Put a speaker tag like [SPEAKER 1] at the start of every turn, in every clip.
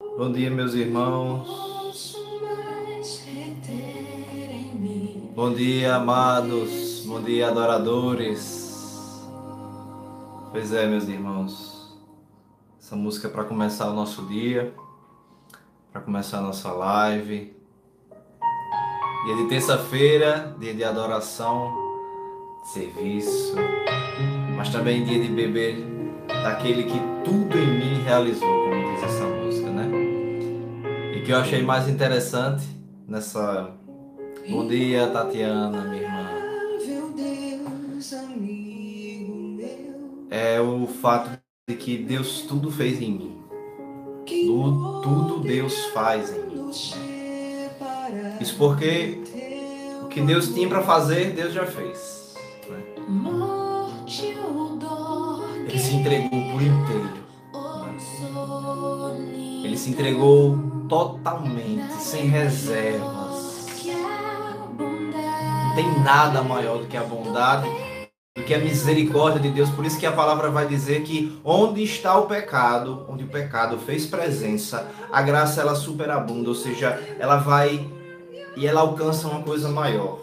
[SPEAKER 1] Bom dia, meus irmãos. Bom dia, amados. Bom dia, adoradores. Pois é, meus irmãos. Essa música é para começar o nosso dia, para começar a nossa live. Dia de terça-feira, dia de adoração, serviço, mas também dia de beber daquele que tudo em mim realizou, como diz? E que eu achei mais interessante nessa. Bom dia, Tatiana, minha irmã. É o fato de que Deus tudo fez em mim. Tudo, tudo Deus faz em mim. Isso porque o que Deus tinha para fazer, Deus já fez. Né? Ele se entregou por inteiro. Né? Ele se entregou totalmente, sem reservas. Não tem nada maior do que a bondade, do que a misericórdia de Deus. Por isso que a palavra vai dizer que onde está o pecado, onde o pecado fez presença, a graça ela superabunda, ou seja, ela vai e ela alcança uma coisa maior.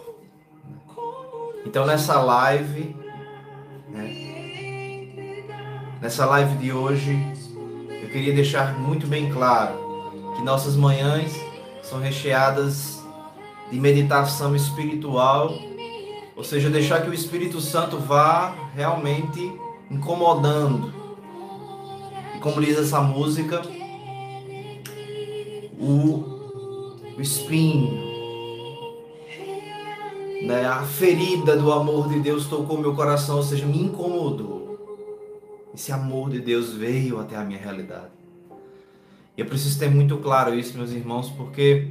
[SPEAKER 1] Então nessa live, né, nessa live de hoje, eu queria deixar muito bem claro que nossas manhãs são recheadas de meditação espiritual, ou seja, deixar que o Espírito Santo vá realmente incomodando. E como diz essa música, o, o espinho, né, a ferida do amor de Deus tocou meu coração, ou seja, me incomodou. Esse amor de Deus veio até a minha realidade. E eu preciso ter muito claro isso, meus irmãos, porque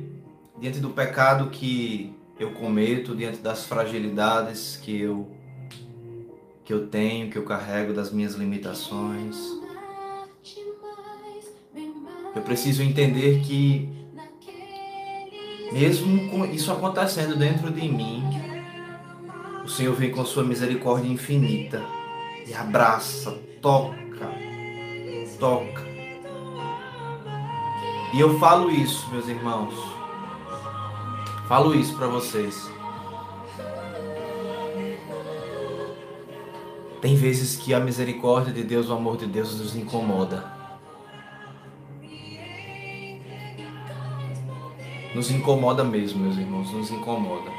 [SPEAKER 1] diante do pecado que eu cometo, diante das fragilidades que eu que eu tenho, que eu carrego das minhas limitações, eu preciso entender que mesmo com isso acontecendo dentro de mim, o Senhor vem com a sua misericórdia infinita e abraça, toca, toca. E eu falo isso, meus irmãos. Falo isso para vocês. Tem vezes que a misericórdia de Deus, o amor de Deus nos incomoda. Nos incomoda mesmo, meus irmãos, nos incomoda.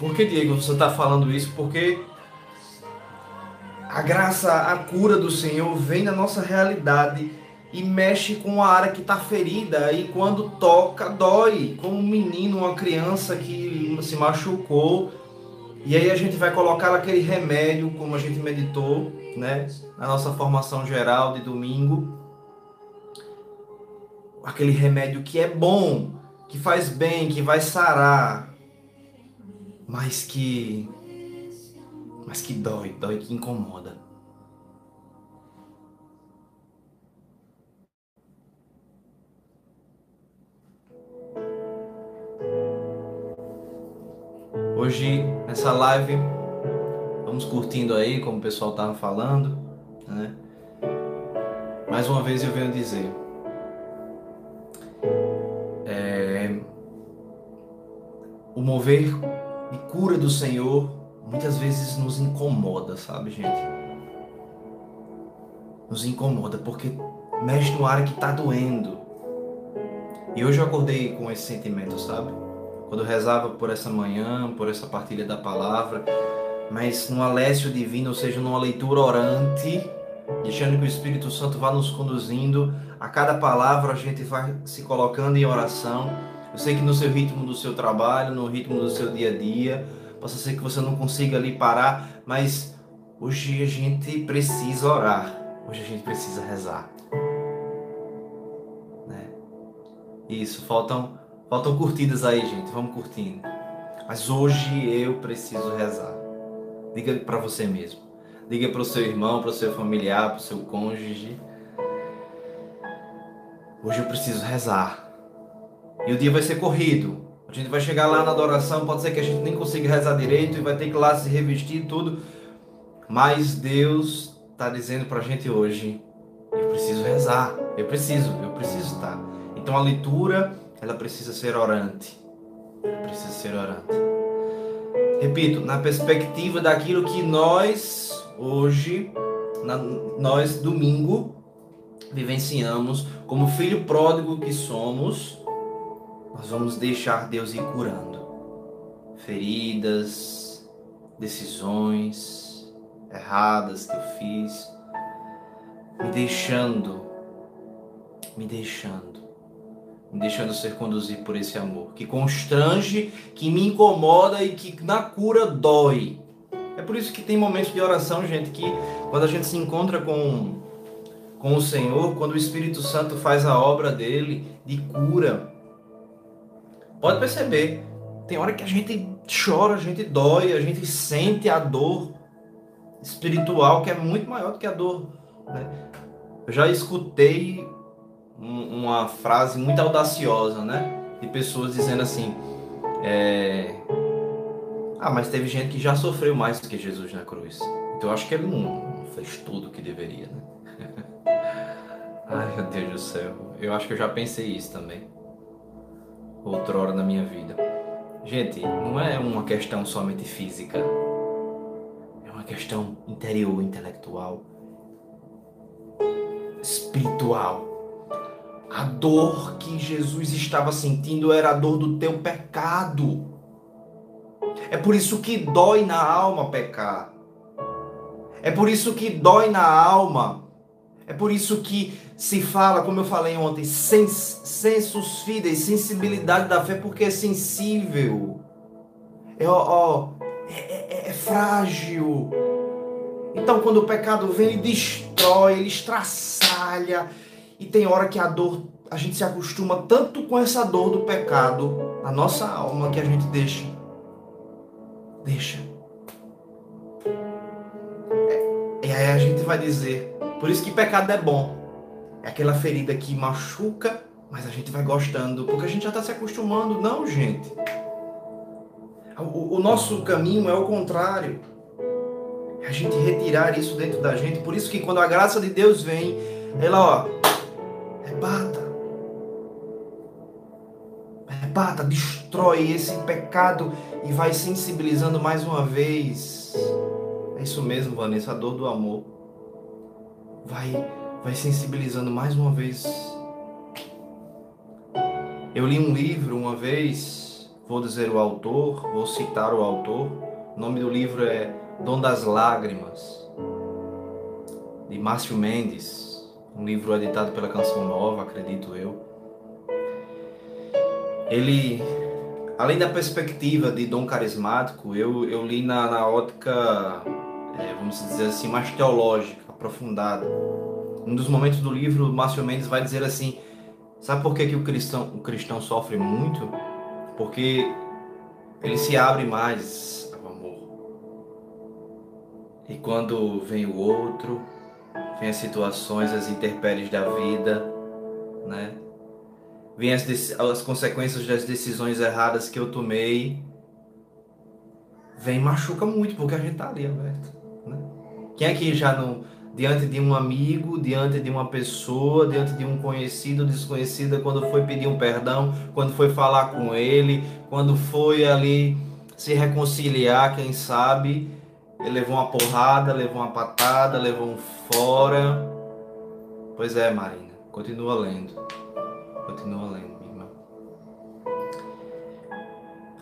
[SPEAKER 1] Por que, Diego, você está falando isso? Porque a graça, a cura do Senhor vem na nossa realidade e mexe com a área que está ferida e quando toca dói, como um menino, uma criança que se machucou e aí a gente vai colocar aquele remédio, como a gente meditou, né, na nossa formação geral de domingo, aquele remédio que é bom, que faz bem, que vai sarar, mas que mas que dói, dói que incomoda. Hoje, nessa live, vamos curtindo aí, como o pessoal estava falando, né? Mais uma vez eu venho dizer, é, o mover de cura do Senhor muitas vezes nos incomoda, sabe, gente? Nos incomoda porque mexe no área que está doendo. E hoje eu acordei com esse sentimento, sabe? Quando eu rezava por essa manhã, por essa partilha da palavra, mas num alésio divino, ou seja, numa leitura orante, deixando que o Espírito Santo vá nos conduzindo, a cada palavra a gente vai se colocando em oração eu sei que no seu ritmo do seu trabalho, no ritmo do seu dia a dia, possa ser que você não consiga ali parar, mas hoje a gente precisa orar. Hoje a gente precisa rezar. Né? Isso, faltam, faltam curtidas aí, gente. Vamos curtindo. Mas hoje eu preciso rezar. Diga para você mesmo. Diga para o seu irmão, para o seu familiar, para o seu cônjuge. Hoje eu preciso rezar. E o dia vai ser corrido. A gente vai chegar lá na adoração, pode ser que a gente nem consiga rezar direito e vai ter que lá se revestir e tudo. Mas Deus está dizendo para a gente hoje: eu preciso rezar, Eu preciso, eu preciso estar. Então a leitura, ela precisa ser orante. Precisa ser orante. Repito, na perspectiva daquilo que nós hoje, na, nós domingo vivenciamos como filho pródigo que somos, nós vamos deixar Deus ir curando feridas, decisões erradas que eu fiz, me deixando, me deixando, me deixando ser conduzido por esse amor que constrange, que me incomoda e que na cura dói. É por isso que tem momentos de oração, gente, que quando a gente se encontra com com o Senhor, quando o Espírito Santo faz a obra dele de cura. Pode perceber, tem hora que a gente chora, a gente dói, a gente sente a dor espiritual que é muito maior do que a dor. Né? Eu já escutei um, uma frase muito audaciosa, né? De pessoas dizendo assim: é... Ah, mas teve gente que já sofreu mais do que Jesus na cruz. Então eu acho que ele não fez tudo o que deveria, né? Ai, meu Deus do céu. Eu acho que eu já pensei isso também. Outrora na minha vida. Gente, não é uma questão somente física. É uma questão interior, intelectual, espiritual. A dor que Jesus estava sentindo era a dor do teu pecado. É por isso que dói na alma pecar. É por isso que dói na alma. É por isso que se fala, como eu falei ontem, sens, sensus fidei, sensibilidade da fé, porque é sensível. É, ó, é, é, é frágil. Então, quando o pecado vem, ele destrói, ele estraçalha. E tem hora que a dor, a gente se acostuma tanto com essa dor do pecado, a nossa alma, que a gente deixa. Deixa. É, e aí a gente vai dizer, por isso que pecado é bom. É aquela ferida que machuca, mas a gente vai gostando, porque a gente já está se acostumando. Não, gente. O nosso caminho é o contrário. É a gente retirar isso dentro da gente. Por isso que quando a graça de Deus vem, ela, ó, rebata. Rebata, destrói esse pecado e vai sensibilizando mais uma vez. É isso mesmo, Vanessa, a dor do amor. Vai vai sensibilizando mais uma vez. Eu li um livro uma vez, vou dizer o autor, vou citar o autor. O nome do livro é Dom das Lágrimas, de Márcio Mendes, um livro editado pela Canção Nova, acredito eu. Ele, além da perspectiva de dom carismático, eu, eu li na, na ótica, é, vamos dizer assim, mais teológica, aprofundada um dos momentos do livro, Márcio Mendes vai dizer assim: sabe por que, que o, cristão, o cristão sofre muito? Porque ele se abre mais ao amor. E quando vem o outro, vem as situações, as intempéries da vida, né? Vem as, as consequências das decisões erradas que eu tomei, vem machuca muito, porque a gente tá ali aberto. Né? Quem aqui já não diante de um amigo, diante de uma pessoa, diante de um conhecido ou desconhecido, quando foi pedir um perdão, quando foi falar com ele, quando foi ali se reconciliar, quem sabe, ele levou uma porrada, levou uma patada, levou um fora. Pois é, Marina, continua lendo. Continua lendo, minha irmã.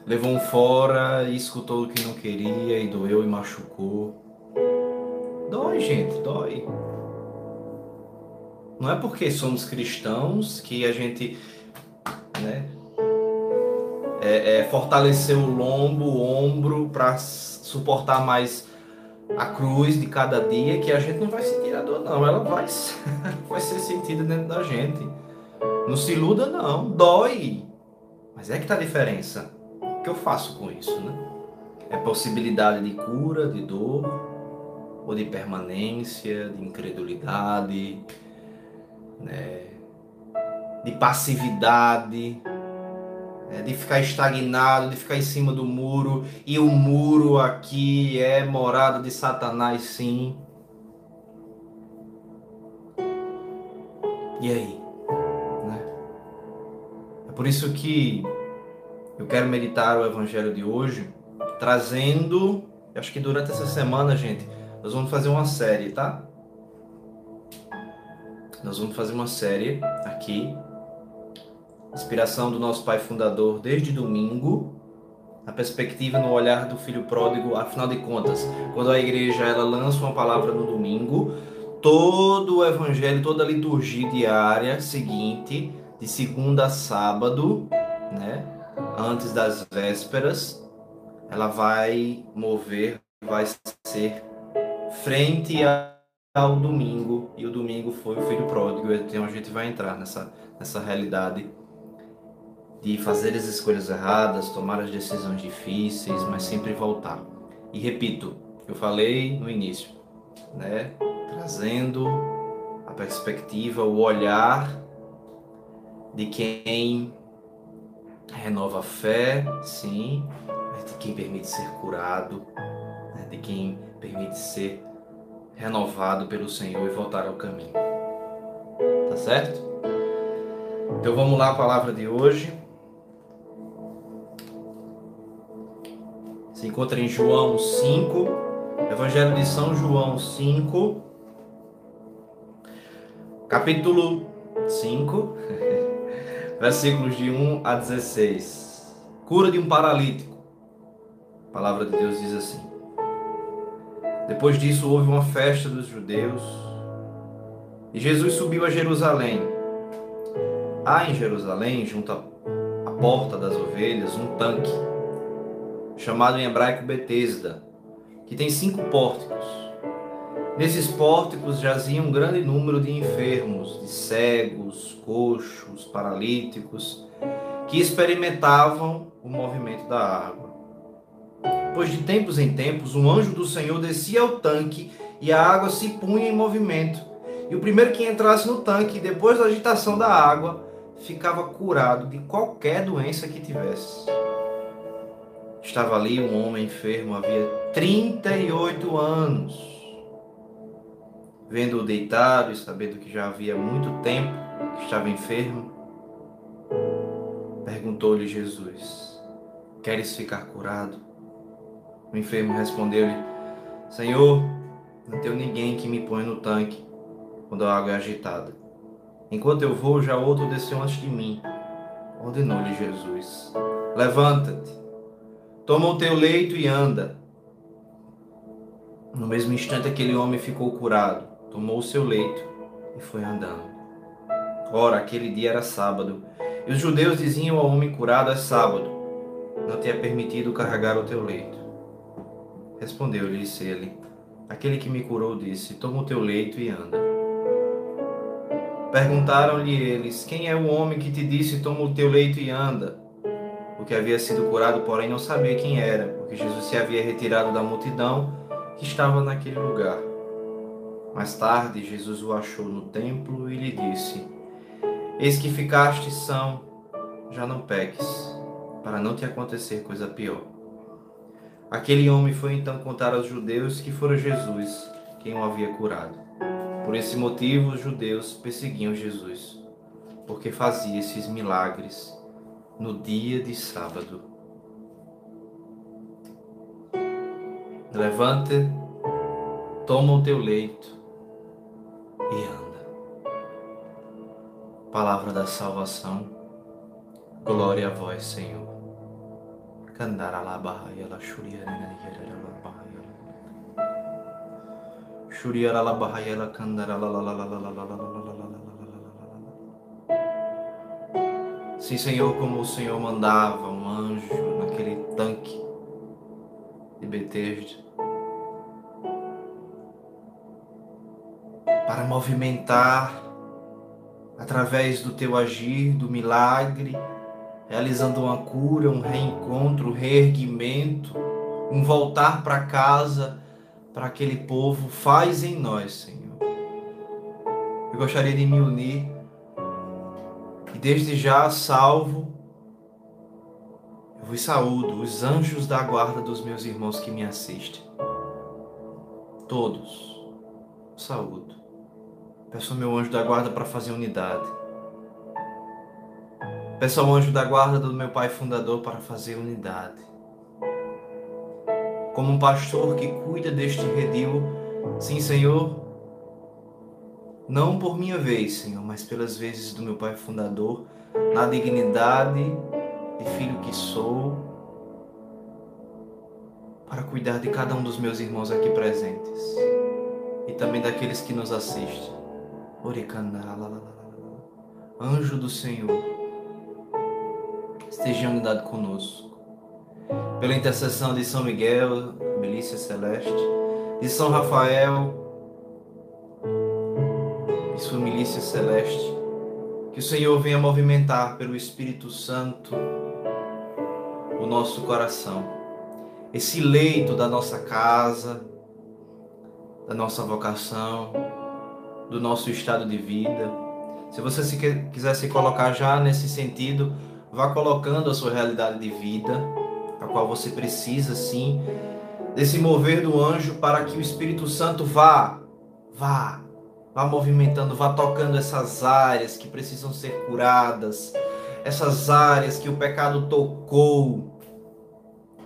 [SPEAKER 1] Levou um fora e escutou o que não queria e doeu e machucou. Dói, gente, dói. Não é porque somos cristãos que a gente né, é, é fortalecer o lombo, o ombro para suportar mais a cruz de cada dia que a gente não vai sentir a dor, não. Ela vai, vai ser sentida dentro da gente. Não se iluda, não. Dói. Mas é que tá a diferença. O que eu faço com isso, né? É possibilidade de cura, de dor, ou de permanência, de incredulidade, né? de passividade, né? de ficar estagnado, de ficar em cima do muro. E o muro aqui é morada de Satanás, sim. E aí? Né? É por isso que eu quero meditar o evangelho de hoje, trazendo, acho que durante essa semana, gente, nós vamos fazer uma série, tá? Nós vamos fazer uma série aqui, inspiração do nosso pai fundador desde domingo, a perspectiva no olhar do filho pródigo, afinal de contas, quando a igreja ela lança uma palavra no domingo, todo o evangelho, toda a liturgia diária seguinte, de segunda a sábado, né, antes das vésperas, ela vai mover, vai ser frente ao domingo, e o domingo foi o filho pródigo, então a gente vai entrar nessa, nessa realidade de fazer as escolhas erradas, tomar as decisões difíceis, mas sempre voltar. E repito, eu falei no início, né? Trazendo a perspectiva, o olhar de quem renova a fé, sim, de quem permite ser curado, né? de quem permite ser renovado pelo Senhor e voltar ao caminho. Tá certo? Então vamos lá a palavra de hoje. Encontra em João 5, Evangelho de São João 5, capítulo 5, versículos de 1 a 16. Cura de um paralítico. A palavra de Deus diz assim: Depois disso houve uma festa dos judeus e Jesus subiu a Jerusalém. Há em Jerusalém, junto à porta das ovelhas, um tanque chamado em hebraico Betesda, que tem cinco pórticos. Nesses pórticos jazia um grande número de enfermos, de cegos, coxos, paralíticos, que experimentavam o movimento da água. Pois de tempos em tempos um anjo do Senhor descia ao tanque e a água se punha em movimento. E o primeiro que entrasse no tanque, depois da agitação da água, ficava curado de qualquer doença que tivesse. Estava ali um homem enfermo havia 38 anos. Vendo-o deitado e sabendo que já havia muito tempo que estava enfermo, perguntou-lhe Jesus: Queres ficar curado? O enfermo respondeu-lhe: Senhor, não tenho ninguém que me ponha no tanque quando a água é agitada. Enquanto eu vou, já outro desceu antes de mim. Ordenou-lhe Jesus: Levanta-te Toma o teu leito e anda. No mesmo instante, aquele homem ficou curado, tomou o seu leito e foi andando. Ora, aquele dia era sábado, e os judeus diziam ao homem curado: É sábado, não te é permitido carregar o teu leito. Respondeu-lhe ele: Aquele que me curou disse: Toma o teu leito e anda. Perguntaram-lhe eles: Quem é o homem que te disse: Toma o teu leito e anda? O que havia sido curado, porém não sabia quem era, porque Jesus se havia retirado da multidão que estava naquele lugar. Mais tarde, Jesus o achou no templo e lhe disse: Eis que ficaste são, já não peques, para não te acontecer coisa pior. Aquele homem foi então contar aos judeus que fora Jesus quem o havia curado. Por esse motivo, os judeus perseguiam Jesus, porque fazia esses milagres no dia de sábado. Levanta, toma o teu leito e anda. Palavra da salvação, glória a vós, Senhor. Kandaralabahayala Shuriyarala Shuriyarala Kandarala Sim, Senhor, como o Senhor mandava um anjo naquele tanque de Betesda para movimentar através do teu agir, do milagre, realizando uma cura, um reencontro, um reerguimento, um voltar para casa para aquele povo, faz em nós, Senhor. Eu gostaria de me unir e desde já salvo, eu vos saúdo, os anjos da guarda dos meus irmãos que me assistem. Todos, saúdo, Peço ao meu anjo da guarda para fazer unidade. Peço ao anjo da guarda do meu pai fundador para fazer unidade. Como um pastor que cuida deste redil, sim, Senhor, não por minha vez, Senhor, mas pelas vezes do meu pai fundador, na dignidade de filho que sou, para cuidar de cada um dos meus irmãos aqui presentes e também daqueles que nos assistem. Anjo do Senhor esteja unidade conosco. Pela intercessão de São Miguel, milícia celeste, de São Rafael e sua milícia celeste, que o Senhor venha movimentar pelo Espírito Santo o nosso coração, esse leito da nossa casa, da nossa vocação, do nosso estado de vida. Se você se quiser se colocar já nesse sentido, Vá colocando a sua realidade de vida, a qual você precisa sim desse mover do anjo para que o Espírito Santo vá, vá, vá movimentando, vá tocando essas áreas que precisam ser curadas, essas áreas que o pecado tocou,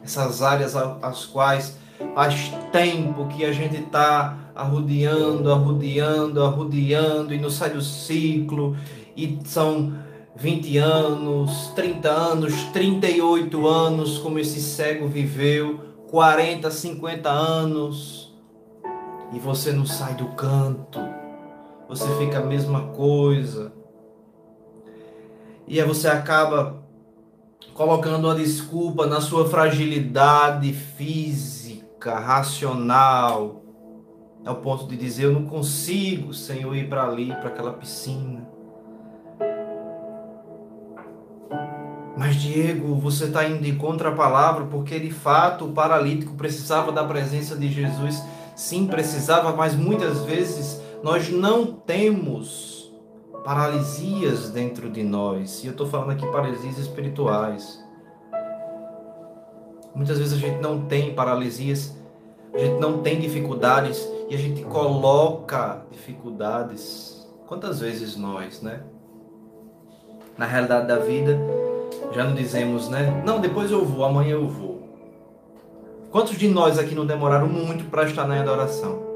[SPEAKER 1] essas áreas às quais faz tempo que a gente está arrodeando, arrodeando, arrodeando e não sai do ciclo e são 20 anos, 30 anos, 38 anos, como esse cego viveu, 40, 50 anos, e você não sai do canto, você fica a mesma coisa. E aí você acaba colocando uma desculpa na sua fragilidade física, racional, ao ponto de dizer: Eu não consigo, Senhor, ir para ali, para aquela piscina. Mas Diego, você está indo em contra a palavra porque de fato o paralítico precisava da presença de Jesus. Sim, precisava, mas muitas vezes nós não temos paralisias dentro de nós. E eu estou falando aqui paralisias espirituais. Muitas vezes a gente não tem paralisias, a gente não tem dificuldades e a gente coloca dificuldades. Quantas vezes nós, né? Na realidade da vida, já não dizemos, né? Não, depois eu vou, amanhã eu vou. Quantos de nós aqui não demoraram muito para estar na adoração?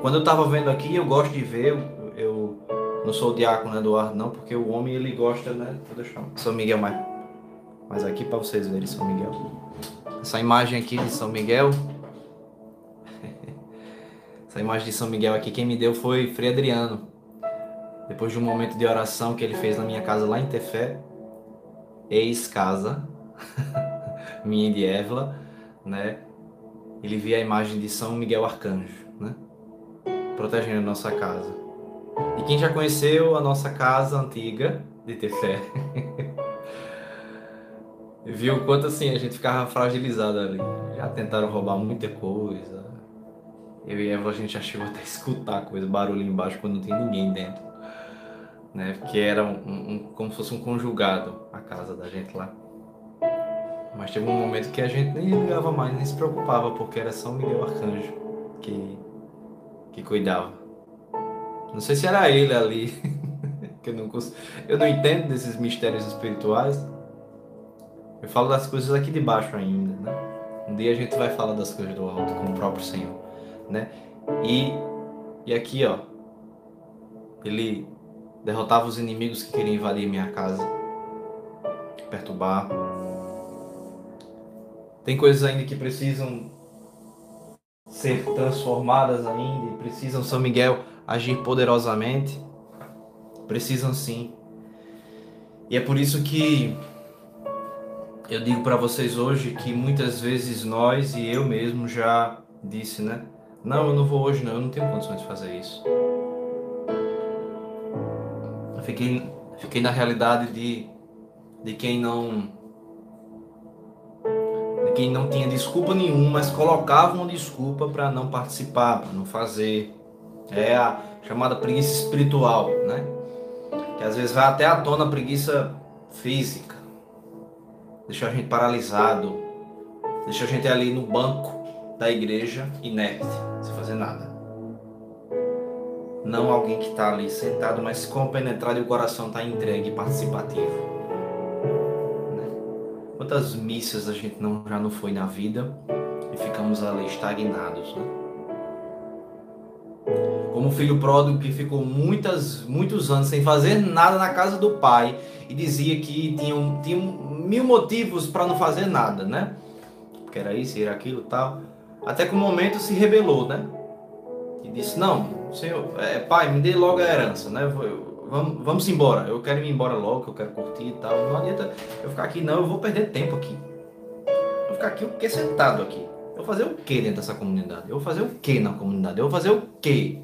[SPEAKER 1] Quando eu estava vendo aqui, eu gosto de ver, eu, eu não sou o diácono Eduardo não, porque o homem ele gosta, né? Vou deixar São Miguel mais, aqui para vocês verem São Miguel. Essa imagem aqui de São Miguel, essa imagem de São Miguel aqui, quem me deu foi Frei Adriano. Depois de um momento de oração que ele fez na minha casa lá em Tefé, ex-casa, minha e de Évila, né? Ele via a imagem de São Miguel Arcanjo? Protegendo a nossa casa. E quem já conheceu a nossa casa antiga de Tefé, viu o quanto assim a gente ficava fragilizado ali. Já tentaram roubar muita coisa. Eu e Eva a gente já chegou até a escutar coisa, barulho embaixo quando não tinha ninguém dentro né? Que era um, um, como se fosse um conjugado a casa da gente lá. Mas teve um momento que a gente nem ligava mais, nem se preocupava, porque era São Miguel Arcanjo que, que cuidava. Não sei se era ele ali, que eu não, eu não entendo desses mistérios espirituais. Eu falo das coisas aqui de baixo ainda, né? Um dia a gente vai falar das coisas do alto com o próprio Senhor, né? E, e aqui, ó, ele derrotava os inimigos que queriam invadir minha casa, perturbar. Tem coisas ainda que precisam ser transformadas ainda, e precisam São Miguel agir poderosamente. Precisam sim. E é por isso que eu digo para vocês hoje que muitas vezes nós e eu mesmo já disse, né? Não, eu não vou hoje não, eu não tenho condições de fazer isso fiquei, fiquei na realidade de, de quem não de quem não tinha desculpa nenhuma, mas colocava uma desculpa para não participar, para não fazer. É a chamada preguiça espiritual, né? Que às vezes vai até à tona a preguiça física. Deixa a gente paralisado, deixa a gente ali no banco da igreja inerte, sem fazer nada. Não alguém que está ali sentado, mas compenetrado e o coração está entregue e participativo. Quantas missas a gente não, já não foi na vida e ficamos ali estagnados, né? Como o filho pródigo que ficou muitas, muitos anos sem fazer nada na casa do pai e dizia que tinha, tinha mil motivos para não fazer nada, né? Que era isso, era aquilo tal. Até que o um momento se rebelou, né? E disse: Não, senhor, é, pai, me dê logo a herança, né? Vamos, vamos embora, eu quero ir embora logo, eu quero curtir e tal. Não adianta eu ficar aqui, não, eu vou perder tempo aqui. Eu vou ficar aqui o que sentado aqui. Eu vou fazer o que dentro dessa comunidade? Eu vou fazer o que na comunidade? Eu vou fazer o que?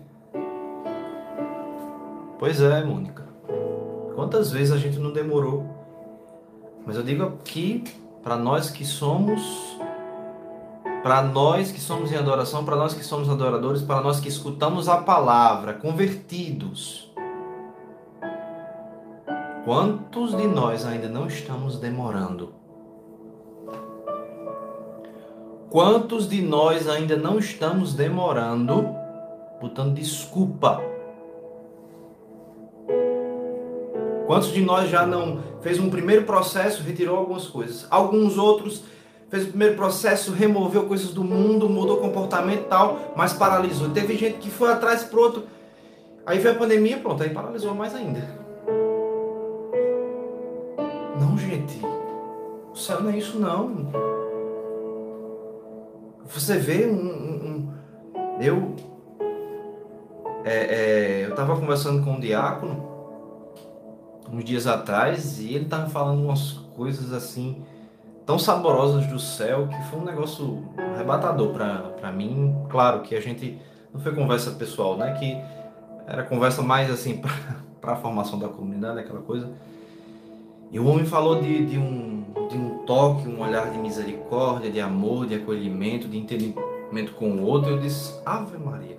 [SPEAKER 1] Pois é, Mônica. Quantas vezes a gente não demorou? Mas eu digo aqui para nós que somos para nós que somos em adoração, para nós que somos adoradores, para nós que escutamos a palavra, convertidos. Quantos de nós ainda não estamos demorando? Quantos de nós ainda não estamos demorando, botando desculpa? Quantos de nós já não fez um primeiro processo, retirou algumas coisas? Alguns outros fez o primeiro processo, removeu coisas do mundo, mudou comportamento e tal, mas paralisou. Teve gente que foi atrás pro outro. Aí veio a pandemia, pronto, aí paralisou mais ainda. Não, gente. O céu não é isso não. Você vê um. um, um eu. É, é, eu estava conversando com um diácono uns dias atrás e ele estava falando umas coisas assim tão saborosas do céu que foi um negócio arrebatador para mim. Claro que a gente não foi conversa pessoal, né? Que era conversa mais assim para a formação da comunidade, aquela coisa. E o homem falou de, de, um, de um toque, um olhar de misericórdia, de amor, de acolhimento, de entendimento com o outro. Eu disse, Ave Maria.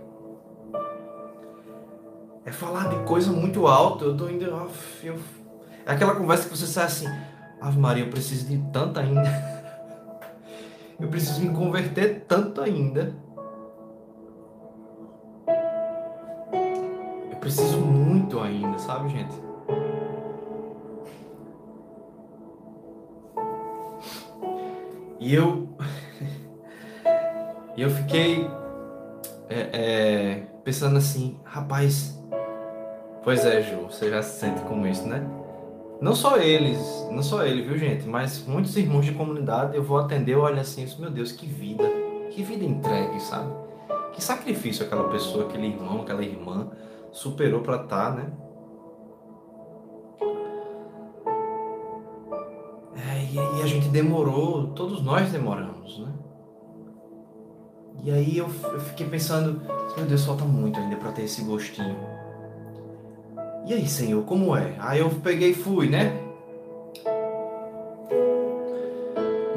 [SPEAKER 1] É falar de coisa muito alta. Eu tô indo. Eu, é aquela conversa que você sai assim, Ave Maria, eu preciso de tanto ainda. Eu preciso me converter tanto ainda. Eu preciso muito ainda, sabe, gente? E eu. Eu fiquei. É, é, pensando assim, rapaz. Pois é, Ju, você já se sente como isso, né? Não só eles, não só ele, viu gente, mas muitos irmãos de comunidade eu vou atender, eu assim, meu Deus, que vida, que vida entregue, sabe? Que sacrifício aquela pessoa, aquele irmão, aquela irmã superou para estar, tá, né? A gente demorou, todos nós demoramos, né? E aí eu, eu fiquei pensando, meu Deus, falta muito ainda para ter esse gostinho e aí, Senhor, como é? Aí eu peguei e fui, né?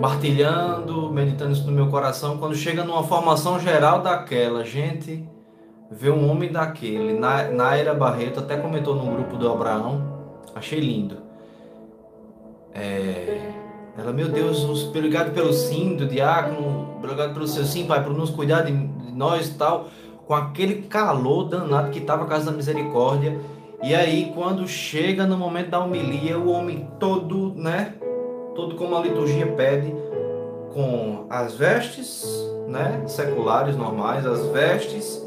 [SPEAKER 1] Martilhando, meditando isso no meu coração. Quando chega numa formação geral daquela, gente vê um homem daquele, Naira Barreto, até comentou no grupo do Abraão, achei lindo. É, ela, meu Deus, obrigado pelo sim do diácono, obrigado pelo seu sim, Pai, por nos cuidar de, de nós e tal, com aquele calor danado que estava a casa da misericórdia. E aí, quando chega no momento da homilia, o homem todo, né? Todo como a liturgia pede, com as vestes, né? Seculares, normais, as vestes,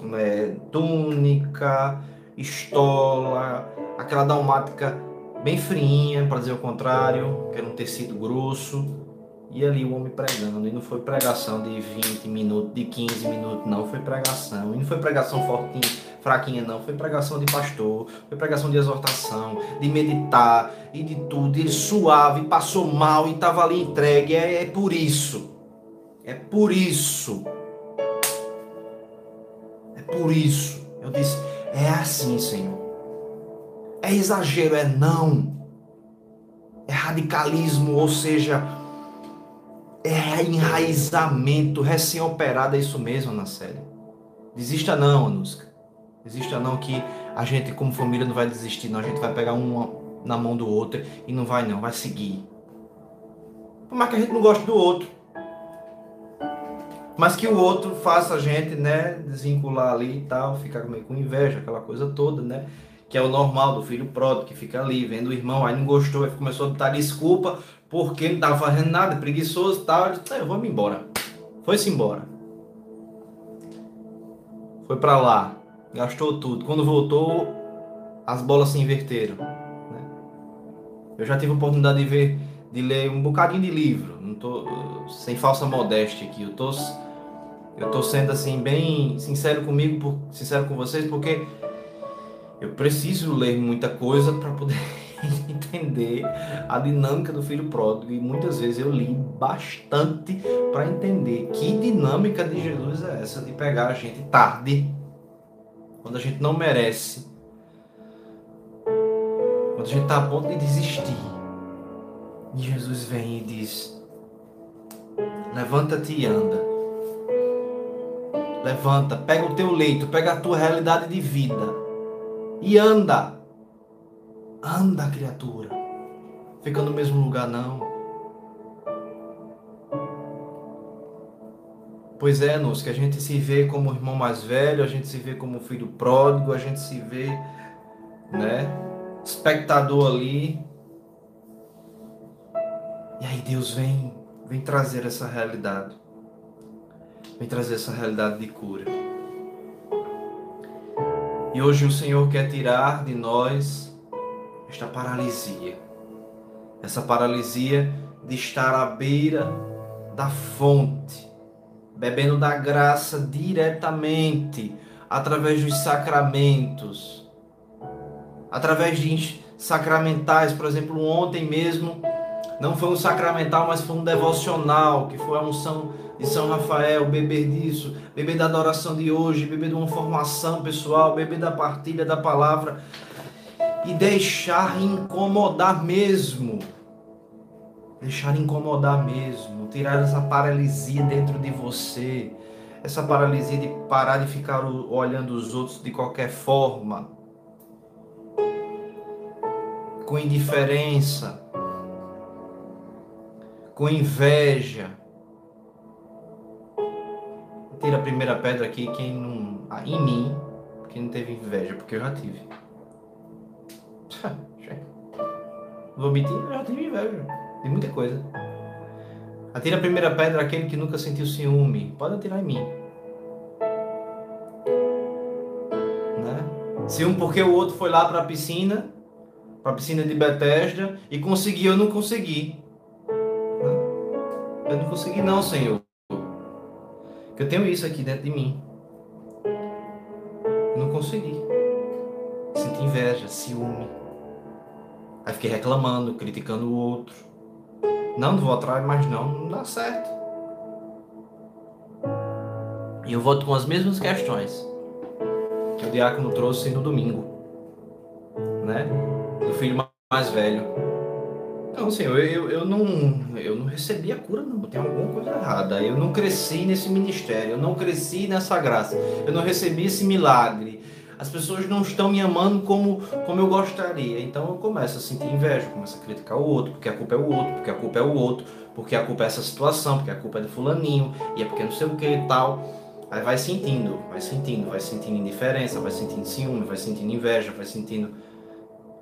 [SPEAKER 1] né, túnica, estola, aquela dalmática bem friinha, para dizer o contrário, que era um tecido grosso. E ali o homem pregando, e não foi pregação de 20 minutos, de 15 minutos, não, foi pregação. E não foi pregação fortinha fraquinha, não. Foi pregação de pastor, foi pregação de exortação, de meditar e de tudo. Ele suave, passou mal e estava ali entregue. É, é por isso. É por isso. É por isso. Eu disse: é assim, Senhor. É exagero, é não. É radicalismo, ou seja, é enraizamento recém-operado, é isso mesmo na série. Desista não, Anuska. Exista não que a gente, como família, não vai desistir, não. A gente vai pegar uma na mão do outro e não vai, não. Vai seguir. Por mais que a gente não goste do outro. Mas que o outro faça a gente, né, desvincular ali e tal, ficar meio com inveja, aquela coisa toda, né? Que é o normal do filho pródigo, que fica ali vendo o irmão, aí não gostou, aí começou a botar desculpa porque não estava fazendo nada, preguiçoso e tal. Eu disse, vou me embora. Foi-se embora. Foi para lá, gastou tudo. Quando voltou, as bolas se inverteram. Né? Eu já tive a oportunidade de ver, de ler um bocadinho de livro. Não tô sem falsa modéstia aqui. Eu tô, eu tô sendo assim bem sincero comigo, sincero com vocês, porque eu preciso ler muita coisa para poder entender a dinâmica do filho pródigo e muitas vezes eu li bastante para entender que dinâmica de Jesus é essa de pegar a gente tarde, quando a gente não merece, quando a gente está a ponto de desistir. E Jesus vem e diz: Levanta-te e anda. Levanta, pega o teu leito, pega a tua realidade de vida e anda. Anda, criatura. Fica no mesmo lugar, não. Pois é, nos que a gente se vê como irmão mais velho, a gente se vê como filho pródigo, a gente se vê, né, espectador ali. E aí Deus vem, vem trazer essa realidade. Vem trazer essa realidade de cura. E hoje o Senhor quer tirar de nós esta paralisia. Essa paralisia de estar à beira da fonte, bebendo da graça diretamente, através dos sacramentos, através de sacramentais, por exemplo, ontem mesmo não foi um sacramental, mas foi um devocional, que foi a unção de São Rafael, beber disso, beber da adoração de hoje, beber de uma formação pessoal, beber da partilha da palavra e deixar incomodar mesmo. Deixar incomodar mesmo, tirar essa paralisia dentro de você, essa paralisia de parar de ficar olhando os outros de qualquer forma, com indiferença, com inveja. Tira a primeira pedra aqui quem não, em mim, quem não teve inveja, porque eu já tive. Vou mentir, eu já tive inveja de muita coisa. Atira a primeira pedra aquele que nunca sentiu ciúme. Pode atirar em mim. Né? Ciúme porque o outro foi lá para a piscina, para a piscina de Betesda e conseguiu, eu não consegui. Né? Eu não consegui não, Senhor. Eu tenho isso aqui dentro de mim. Não consegui. Sinto inveja, ciúme. Aí fiquei reclamando, criticando o outro. Não, não vou atrás, mas não, não dá certo. E eu volto com as mesmas questões que o diácono trouxe no domingo, né? Do filho mais velho. Não, senhor, eu, eu, não, eu não recebi a cura, não. Tem alguma coisa errada. Eu não cresci nesse ministério, eu não cresci nessa graça, eu não recebi esse milagre as pessoas não estão me amando como, como eu gostaria. Então eu começo a sentir inveja, começo a criticar o outro, porque a culpa é o outro, porque a culpa é o outro, porque a culpa é essa situação, porque a culpa é do fulaninho, e é porque não sei o que e tal. Aí vai sentindo, vai sentindo, vai sentindo indiferença, vai sentindo ciúme, vai sentindo inveja, vai sentindo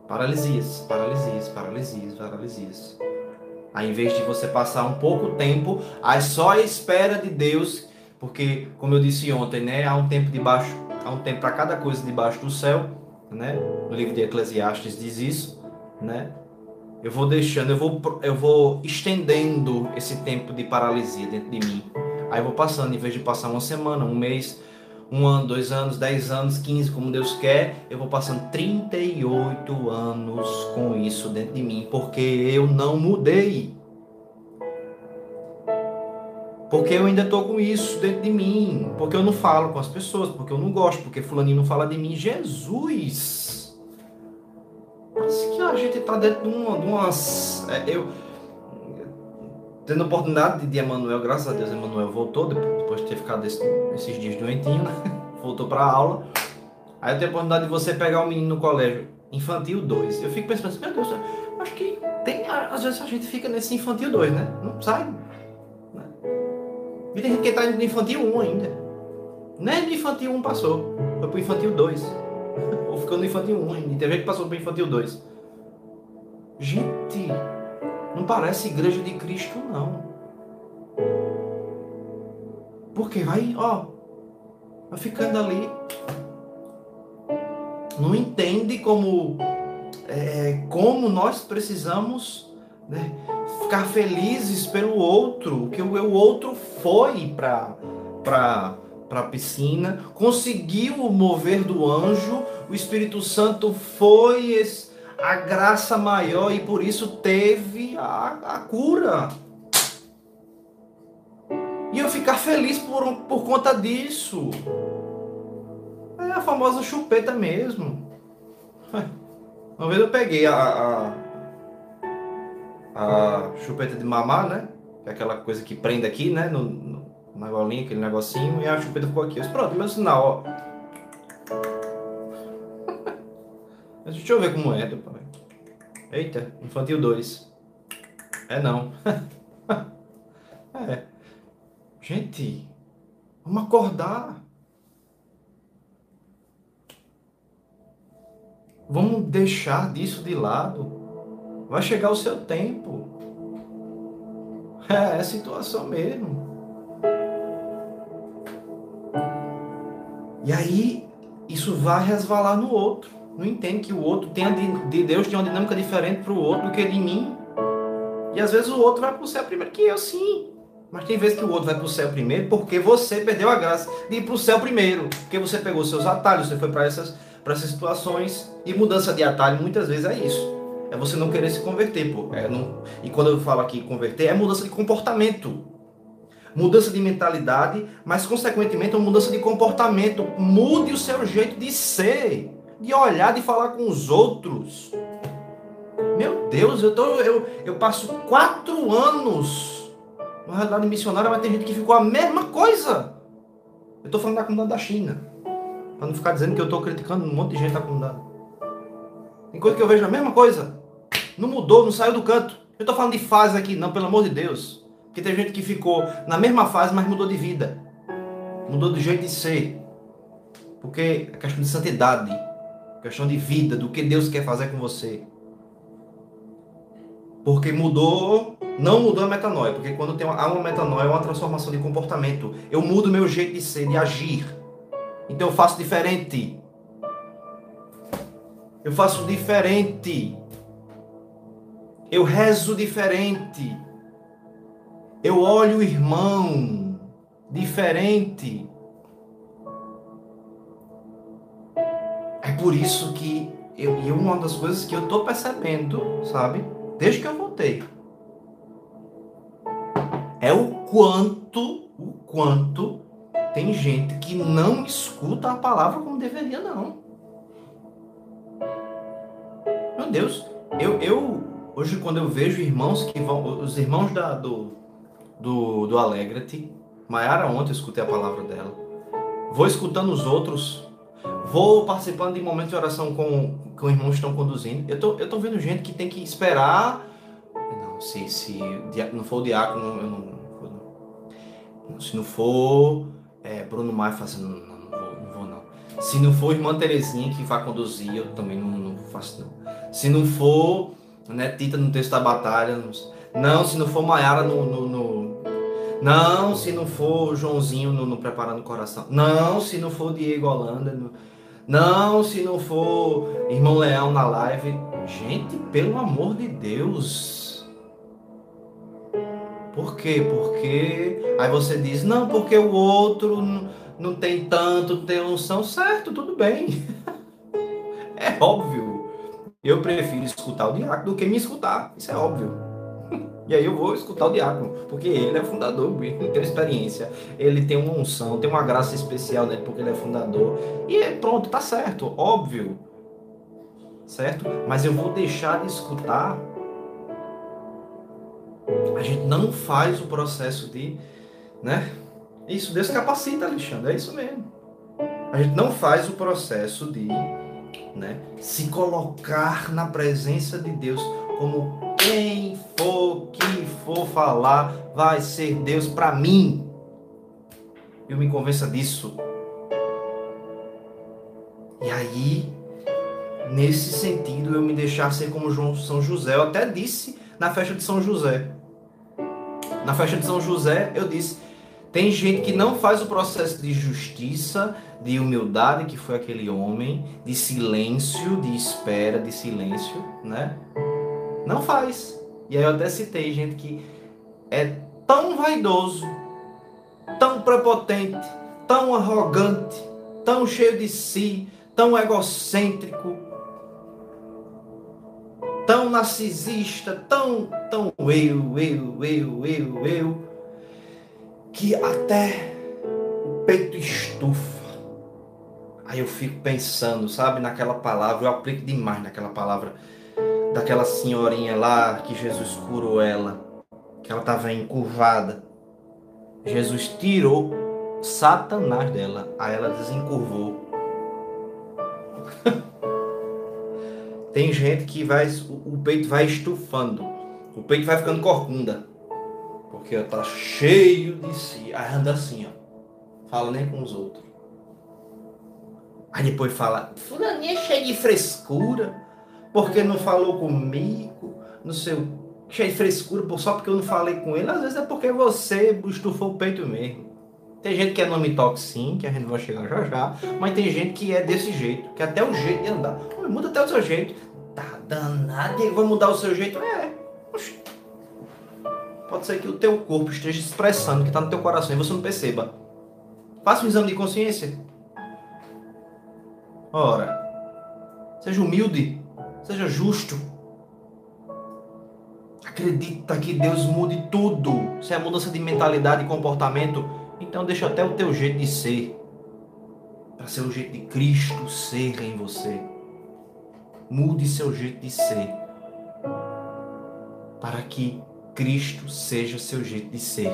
[SPEAKER 1] paralisias, paralisias, paralisias, paralisias. Em vez de você passar um pouco tempo, aí só espera de Deus, porque, como eu disse ontem, né, há um tempo debaixo há um tempo para cada coisa debaixo do céu, né? No livro de Eclesiastes diz isso, né? Eu vou deixando, eu vou, eu vou estendendo esse tempo de paralisia dentro de mim. Aí eu vou passando, em vez de passar uma semana, um mês, um ano, dois anos, dez anos, quinze, como Deus quer, eu vou passando 38 anos com isso dentro de mim, porque eu não mudei. Porque eu ainda estou com isso dentro de mim. Porque eu não falo com as pessoas. Porque eu não gosto. Porque fulaninho não fala de mim. Jesus! Parece que a gente está dentro de, de umas... É, eu... Tendo a oportunidade de Emanuel, graças a Deus, Emanuel voltou, depois de ter ficado esse, esses dias doentinho, né? voltou para a aula. Aí eu tenho a oportunidade de você pegar um menino no colégio infantil 2. Eu fico pensando assim, meu Deus, acho que tem, às vezes a gente fica nesse infantil 2, né? Não sai E tem gente que indo no infantil 1 ainda. Nem no infantil 1 passou. Foi pro infantil 2. Ou ficou no infantil 1 ainda. Tem gente que passou pro infantil 2. Gente, não parece igreja de Cristo, não. Porque vai, ó, vai ficando ali. Não entende como, é, como nós precisamos né, ficar felizes pelo outro, que o, o outro foi para para a piscina, conseguiu o mover do anjo, o Espírito Santo foi esse, a graça maior e por isso teve a, a cura. E eu ficar feliz por, por conta disso. É a famosa chupeta mesmo. Uma vez eu peguei a, a, a chupeta de mamar, né? Que é aquela coisa que prende aqui, né? No, no, na golinha, aquele negocinho. E a chupeta ficou aqui. Eu disse, pronto, meu sinal, ó. Deixa eu ver como é. Eita, infantil 2. É não. é. Gente, vamos acordar. Vamos deixar disso de lado. Vai chegar o seu tempo. É, é situação mesmo. E aí, isso vai resvalar no outro. Não entende que o outro tem de, de Deus tem uma dinâmica diferente para o outro do que de mim. E às vezes o outro vai para o céu primeiro que eu, sim. Mas tem vezes que o outro vai para o céu primeiro porque você perdeu a graça de ir para o céu primeiro. Porque você pegou seus atalhos, você foi para essas, essas situações. E mudança de atalho muitas vezes é isso. É você não querer se converter, pô. É não... E quando eu falo aqui converter, é mudança de comportamento. Mudança de mentalidade, mas consequentemente uma mudança de comportamento. Mude o seu jeito de ser, de olhar, de falar com os outros. Meu Deus, eu, tô, eu, eu passo quatro anos uma realidade missionária, mas tem gente que ficou a mesma coisa. Eu estou falando da comunidade da China. Para não ficar dizendo que eu estou criticando um monte de gente da comunidade. Tem coisa que eu vejo a mesma coisa. Não mudou, não saiu do canto. Eu estou falando de fase aqui, não, pelo amor de Deus. Porque tem gente que ficou na mesma fase, mas mudou de vida. Mudou de jeito de ser. Porque é questão de santidade. Questão de vida, do que Deus quer fazer com você. Porque mudou não mudou a metanoia, porque quando tem uma, uma metanoia, é uma transformação de comportamento. Eu mudo meu jeito de ser, de agir. Então eu faço diferente. Eu faço diferente. Eu rezo diferente. Eu olho o irmão diferente. Por isso que eu, e uma das coisas que eu estou percebendo, sabe? Desde que eu voltei é o quanto, o quanto tem gente que não escuta a palavra como deveria, não. Meu Deus, eu, eu hoje quando eu vejo irmãos que vão, os irmãos da, do, do, do Alegrate, Maiara ontem eu escutei a palavra dela, vou escutando os outros, vou participando de momentos de oração com, com irmãos que estão conduzindo, eu tô, eu tô vendo gente que tem que esperar não, se, se não for o diácono, eu não, se não for é, Bruno Maia fazendo, não, não, vou, não vou não. Se não for irmã Terezinha que vai conduzir, eu também não, não faço não. Se não for né, Tita no texto da batalha, não, não se não for Maiara no, no, no, Não, se não for Joãozinho no, no Preparando o Coração. Não, se não for Diego Holanda. Não, se não for Irmão Leão na live. Gente, pelo amor de Deus. Por quê? Porque aí você diz, não, porque o outro não, tem tanto, tem unção. Certo, tudo bem. é óbvio. Eu prefiro escutar o diácono do que me escutar. Isso é óbvio. E aí eu vou escutar o diácono, porque ele é fundador, ele tem experiência, ele tem uma unção, tem uma graça especial dele porque ele é fundador. E é, pronto, tá certo, óbvio. Certo? Mas eu vou deixar de escutar a gente não faz o processo de, né? Isso, Deus capacita, Alexandre, é isso mesmo. A gente não faz o processo de, né, se colocar na presença de Deus como quem for que for falar vai ser Deus para mim. eu me convença disso. E aí, nesse sentido, eu me deixar ser como João São José. Eu até disse na festa de São José. Na festa de São José, eu disse: tem gente que não faz o processo de justiça, de humildade, que foi aquele homem, de silêncio, de espera, de silêncio, né? Não faz. E aí eu até citei gente que é tão vaidoso, tão prepotente, tão arrogante, tão cheio de si, tão egocêntrico, tão narcisista, tão, tão eu, eu, eu, eu, eu, que até o peito estufa. Aí eu fico pensando, sabe, naquela palavra, eu aplico demais naquela palavra daquela senhorinha lá que Jesus curou ela, que ela estava encurvada. Jesus tirou Satanás dela, aí ela desencurvou. Tem gente que vai, o peito vai estufando, o peito vai ficando corcunda, porque está cheio de si. Aí anda assim, ó, fala nem com os outros. Aí depois fala, fulaninha é cheio de frescura, porque não falou comigo, no seu cheio de frescura, só porque eu não falei com ele. Às vezes é porque você estufou o peito mesmo. Tem gente que é nome sim, que a gente vai chegar já já, mas tem gente que é desse jeito, que até o jeito de andar. Muda até o seu jeito. Tá danado, e vai mudar o seu jeito? É. Pode ser que o teu corpo esteja expressando o que está no teu coração e você não perceba. Faça um exame de consciência. Ora, seja humilde, seja justo. Acredita que Deus mude tudo. Se é mudança de mentalidade e comportamento, então deixa até o teu jeito de ser. Para ser o jeito de Cristo ser em você. Mude seu jeito de ser. Para que Cristo seja seu jeito de ser.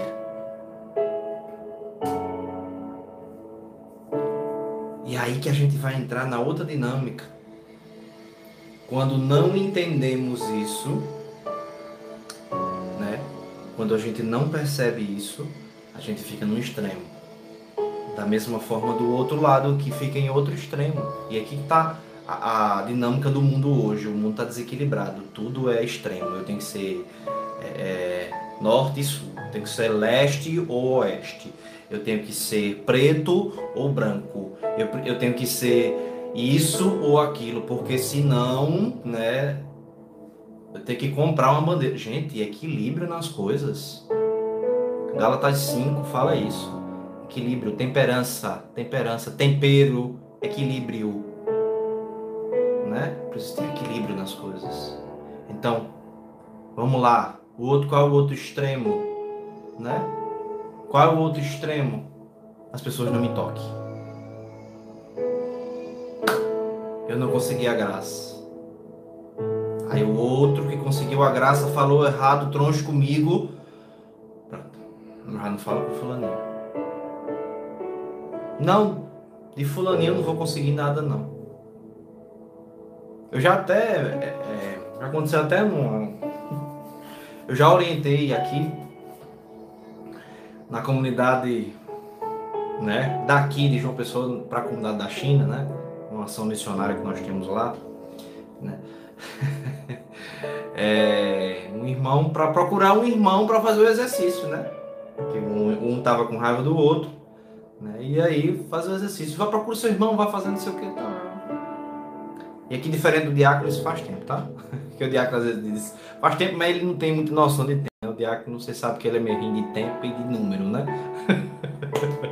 [SPEAKER 1] E é aí que a gente vai entrar na outra dinâmica. Quando não entendemos isso, né? Quando a gente não percebe isso, a gente fica no extremo. Da mesma forma do outro lado que fica em outro extremo. E aqui está a, a, dinâmica do mundo hoje. O mundo está desequilibrado. Tudo é extremo. Eu tenho que ser é, é, norte e sul. Eu tenho que ser leste ou oeste eu tenho que ser preto ou branco, eu, eu tenho que ser isso ou aquilo, porque senão, né, eu tenho que comprar uma bandeira. Gente, equilíbrio nas coisas. Gálatas 5 fala isso. Equilíbrio, temperança, temperança, tempero, equilíbrio. Né? Precisa ter equilíbrio nas coisas. Então, vamos lá. O outro, qual é o outro extremo? Né? Qual é o outro extremo? As pessoas não me toquem. Eu não consegui a graça. Aí o outro que conseguiu a graça falou errado, troncho comigo. Pronto. Já não fala com fulaninho. Não, de fulaninho eu não vou conseguir nada não. Eu já até. É, é, já aconteceu até numa. Eu já orientei aqui na comunidade né, daqui de João Pessoa para a comunidade da China, né, uma ação missionária que nós temos lá. Né, é, um irmão para procurar um irmão para fazer o exercício, né? Que um, um tava com raiva do outro, né? E aí fazer o exercício. Vai procurar seu irmão, vai fazendo o que, tá? E aqui diferente do diácono isso faz tempo, tá? Que o diácono às vezes diz, faz tempo, mas ele não tem muita noção de tempo. O diácono, você sabe que ele é meio de tempo e de número, né?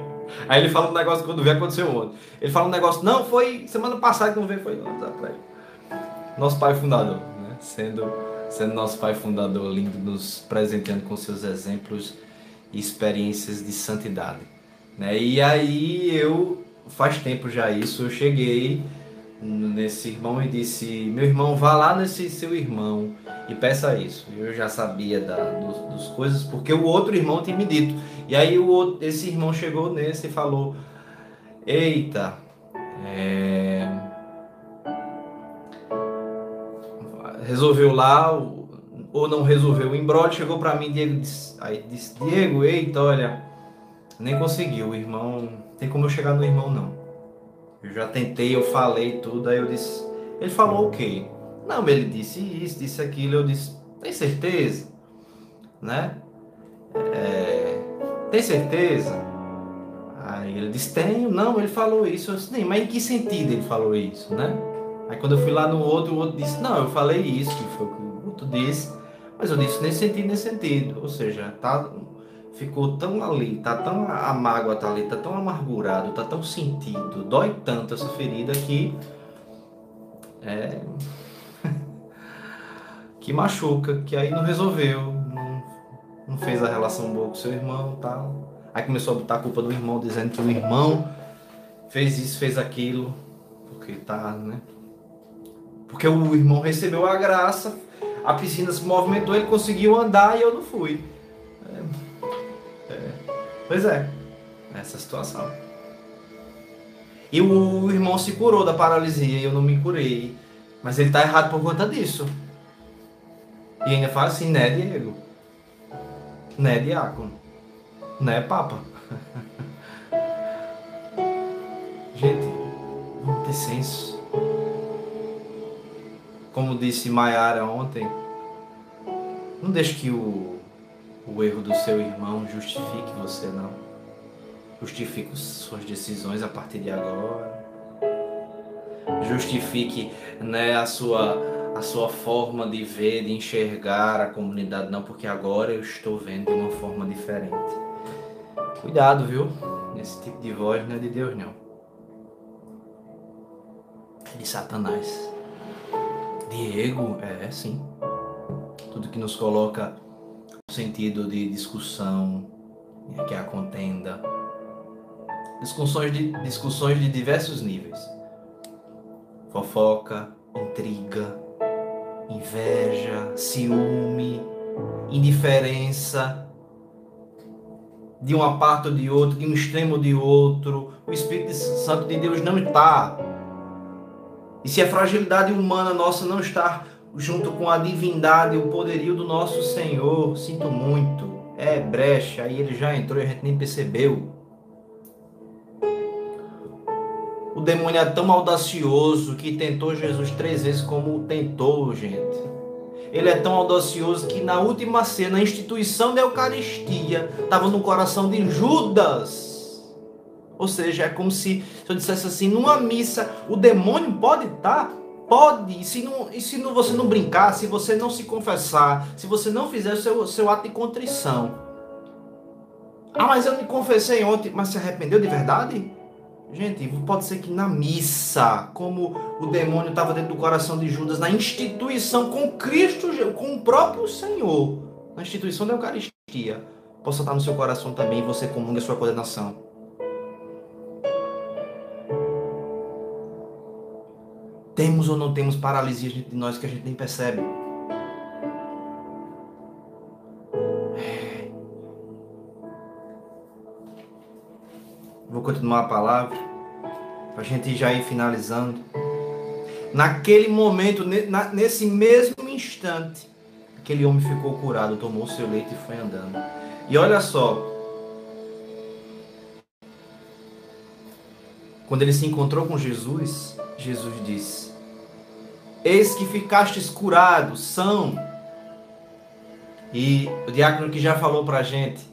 [SPEAKER 1] Aí ele fala um negócio quando vê aconteceu ontem. Ele fala um negócio, não, foi semana passada que não veio, foi anos atrás. Nosso pai fundador, né? Sendo, sendo nosso pai fundador, lindo, nos presenteando com seus exemplos e experiências de santidade. Né? E aí eu, faz tempo já isso, eu cheguei nesse irmão e disse: Meu irmão, vá lá nesse seu irmão e peça isso. Eu já sabia da, dos, dos coisas porque o outro irmão tinha me dito. E aí o outro, esse irmão chegou nesse e falou: Eita, é... resolveu lá ou não resolveu o. Chegou para mim, Diego, disse, aí disse: Diego, eita, olha, nem conseguiu. Irmão, tem como eu chegar no irmão não. Eu já tentei, eu falei tudo, aí eu disse, ele falou o quê? Não, ele disse isso, disse aquilo, eu disse, tem certeza? Né? É, tem certeza? Aí ele disse, tenho, não, ele falou isso. Eu disse, nem, mas em que sentido ele falou isso, né? Aí quando eu fui lá no outro, o outro disse, não, eu falei isso, que foi o que o outro disse, mas eu disse nesse sentido, nesse sentido. Ou seja, tá, ficou tão ali, tá tão a mágoa tá ali, tá tão amargurado, tá tão sentido, dói tanto essa ferida que é que machuca, que aí não resolveu, não, não fez a relação boa com seu irmão, tal. Aí começou a botar a culpa do irmão, dizendo que o irmão fez isso, fez aquilo, porque tá, né? Porque o irmão recebeu a graça, a piscina se movimentou, ele conseguiu andar e eu não fui. É, pois é, essa situação. E o irmão se curou da paralisia e eu não me curei. Mas ele está errado por conta disso. E ainda fala assim, né, Diego? Né, diácono? Né, papa? Gente, vamos ter senso. Como disse Maiara ontem, não deixe que o, o erro do seu irmão justifique você, não. Justifique suas decisões a partir de agora. Justifique né, a, sua, a sua forma de ver, de enxergar a comunidade, não, porque agora eu estou vendo de uma forma diferente. Cuidado, viu? Esse tipo de voz não é de Deus, não. É de Satanás. Diego, é sim. Tudo que nos coloca sentido de discussão, que é a contenda. Discussões de, discussões de diversos níveis. Fofoca, intriga, inveja, ciúme, indiferença, de uma parte ou de outra, de um extremo ou de outro. O Espírito Santo de Deus não está e se a fragilidade humana nossa não está junto com a divindade e o poderio do nosso Senhor, sinto muito. É brecha, aí ele já entrou e a gente nem percebeu. O demônio é tão audacioso que tentou Jesus três vezes como tentou, gente. Ele é tão audacioso que na última cena, a instituição da Eucaristia estava no coração de Judas. Ou seja, é como se, se eu dissesse assim, numa missa, o demônio pode estar? Pode. Se, não, e se não, você não brincar, se você não se confessar, se você não fizer o seu, seu ato de contrição. Ah, mas eu me confessei ontem, mas se arrependeu de verdade? Gente, pode ser que na missa, como o demônio estava dentro do coração de Judas, na instituição com Cristo, com o próprio Senhor, na instituição da Eucaristia, possa estar no seu coração também e você comunga a sua condenação. Temos ou não temos paralisia de nós que a gente nem percebe? Vou continuar a palavra para a gente já ir finalizando. Naquele momento, nesse mesmo instante, aquele homem ficou curado, tomou seu leite e foi andando. E olha só, quando ele se encontrou com Jesus, Jesus disse: Eis que ficastes curados, são. E o diácono que já falou para a gente.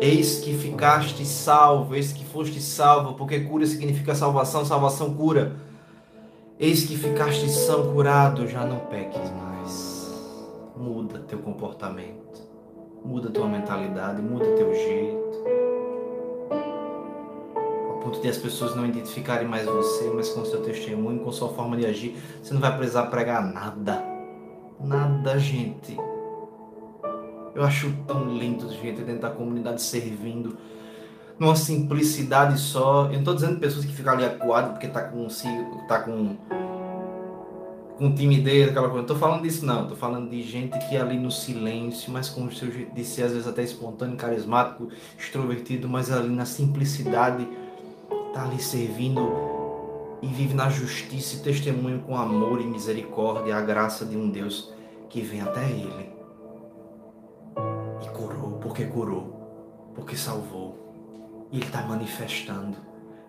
[SPEAKER 1] Eis que ficaste salvo, eis que foste salvo, porque cura significa salvação, salvação cura. Eis que ficaste são curado, já não peques mais. Muda teu comportamento, muda tua mentalidade, muda teu jeito ponto de as pessoas não identificarem mais você, mas com seu testemunho, com sua forma de agir, você não vai precisar pregar nada. Nada, gente. Eu acho tão lindo, gente, dentro da comunidade servindo numa simplicidade só. Eu não estou dizendo pessoas que ficam ali acuadas porque tá com tá com com timidez, aquela coisa. Não tô falando disso não, tô falando de gente que é ali no silêncio, mas com o seu jeito de ser às vezes até espontâneo, carismático, extrovertido, mas ali na simplicidade está ali servindo e vive na justiça e testemunho com amor e misericórdia a graça de um Deus que vem até ele e curou, porque curou. porque salvou. E Ele está manifestando,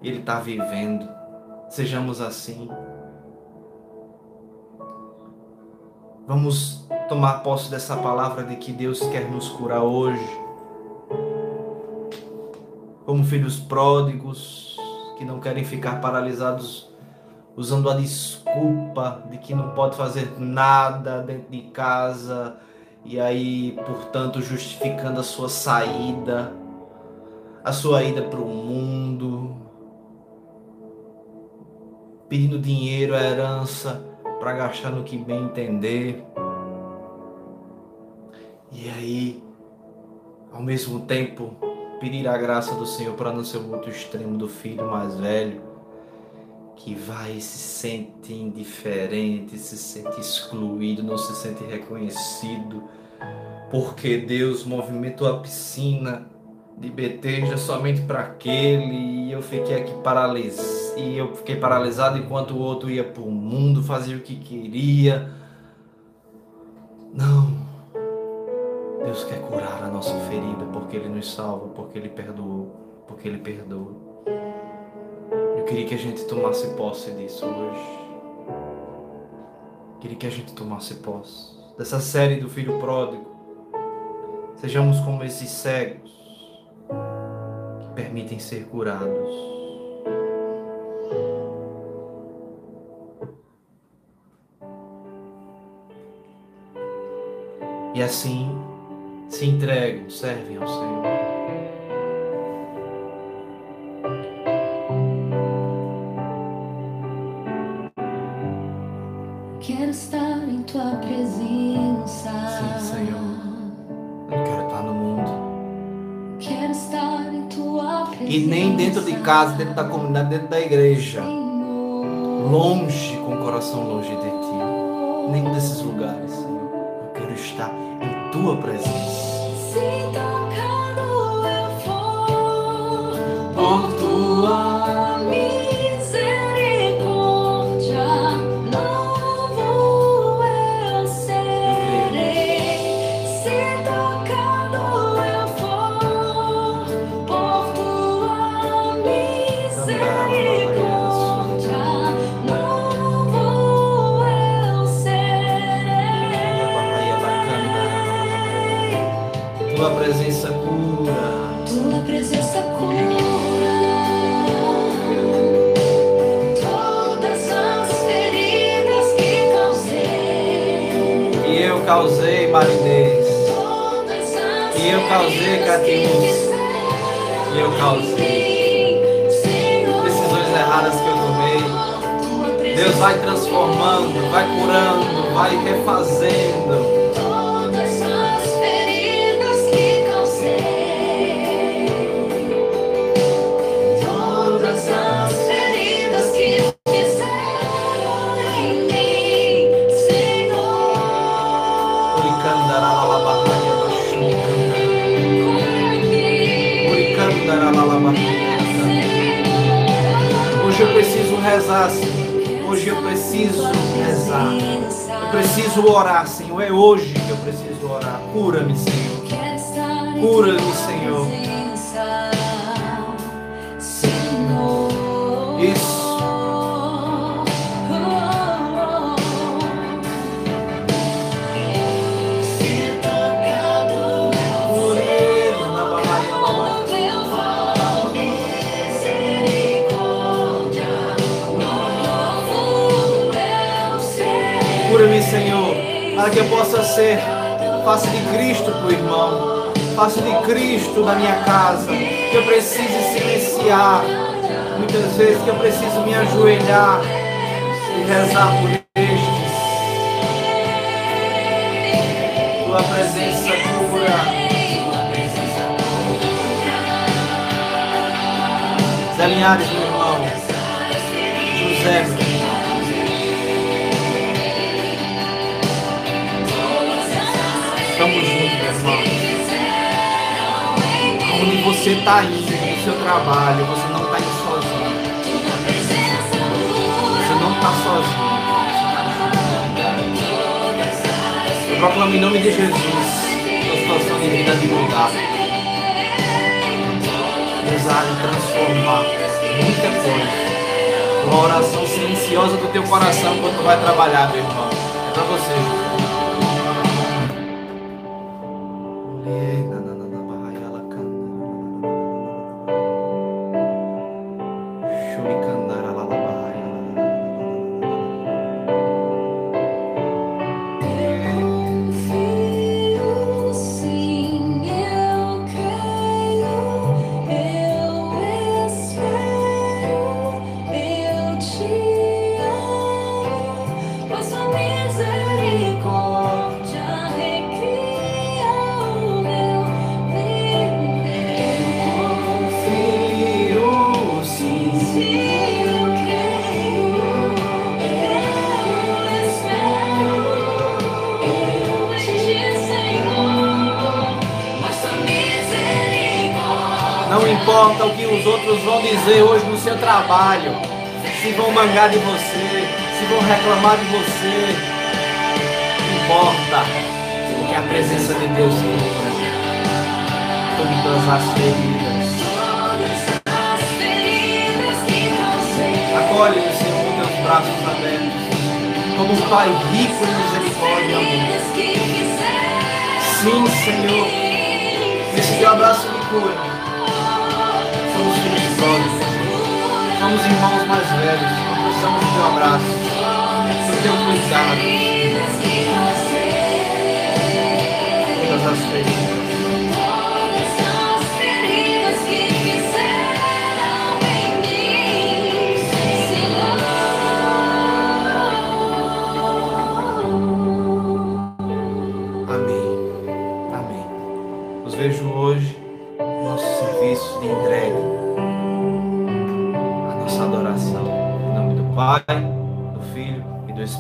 [SPEAKER 1] Ele está vivendo. Sejamos assim. Vamos tomar posse dessa palavra de que Deus quer nos curar hoje. Como filhos pródigos que não querem ficar paralisados usando a desculpa de que não pode fazer nada dentro de casa e aí, portanto, justificando a sua saída, a sua ida para o mundo, pedindo dinheiro, a herança para gastar no que bem entender. E aí, ao mesmo tempo, pedir a graça do Senhor para não ser o outro extremo do filho mais velho, que vai e se sente indiferente, se sente excluído, não se sente reconhecido, porque Deus movimentou a piscina de Beteja somente para aquele e eu fiquei aqui paralisado e eu fiquei paralisado enquanto o outro ia para o mundo, fazia o que queria. Não. Deus quer Ele nos salva, porque Ele perdoou, porque Ele perdoa. Eu queria que a gente tomasse posse disso hoje. Queria que a gente tomasse posse dessa série do Filho Pródigo. Sejamos como esses cegos que permitem ser curados. e assim se entregam, servem ao Senhor.
[SPEAKER 2] Quero estar em tua presença.
[SPEAKER 1] Sim, Senhor. Eu não quero estar no mundo.
[SPEAKER 2] Quero estar em tua presença.
[SPEAKER 1] E nem dentro de casa, dentro da comunidade, dentro da igreja.
[SPEAKER 2] Senhor.
[SPEAKER 1] Longe, com o coração longe de ti. Nenhum desses lugares, Senhor. Tua presença.
[SPEAKER 2] Causei que
[SPEAKER 1] E eu causei decisões erradas que eu tomei. Deus vai transformando, vai curando, vai refazendo. Hoje eu preciso rezar. Eu preciso orar, Senhor. É hoje que eu preciso orar. Cura-me, Senhor. Cura-me. Senhor. Para que eu possa ser face de Cristo para o irmão, face de Cristo na minha casa, que eu precise silenciar, muitas vezes que eu preciso me ajoelhar e rezar por estes. Tua presença cura. Zé Linhares, meu irmão. José, você está indo, no seu trabalho, você não está indo sozinho. Você não está sozinho. Eu proclamo em nome de Jesus a situação de vida de mudar.
[SPEAKER 2] usar e transformar muita coisa. Uma oração silenciosa do teu coração quando tu vai trabalhar, meu irmão. É para você. Importa o que os outros vão dizer hoje no seu trabalho, se vão mangar de você, se vão reclamar de você. Importa que a presença de Deus cura. Todas as feridas. Acolhe o Senhor com teus braços abertos. Como um Pai rico em misericórdia e. Sim, Senhor. Esse teu abraço me cura Somos irmãos mais velhos, precisamos do teu abraço, do teu cuidado. Todas as feridas.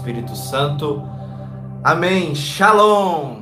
[SPEAKER 2] Espírito Santo. Amém. Shalom.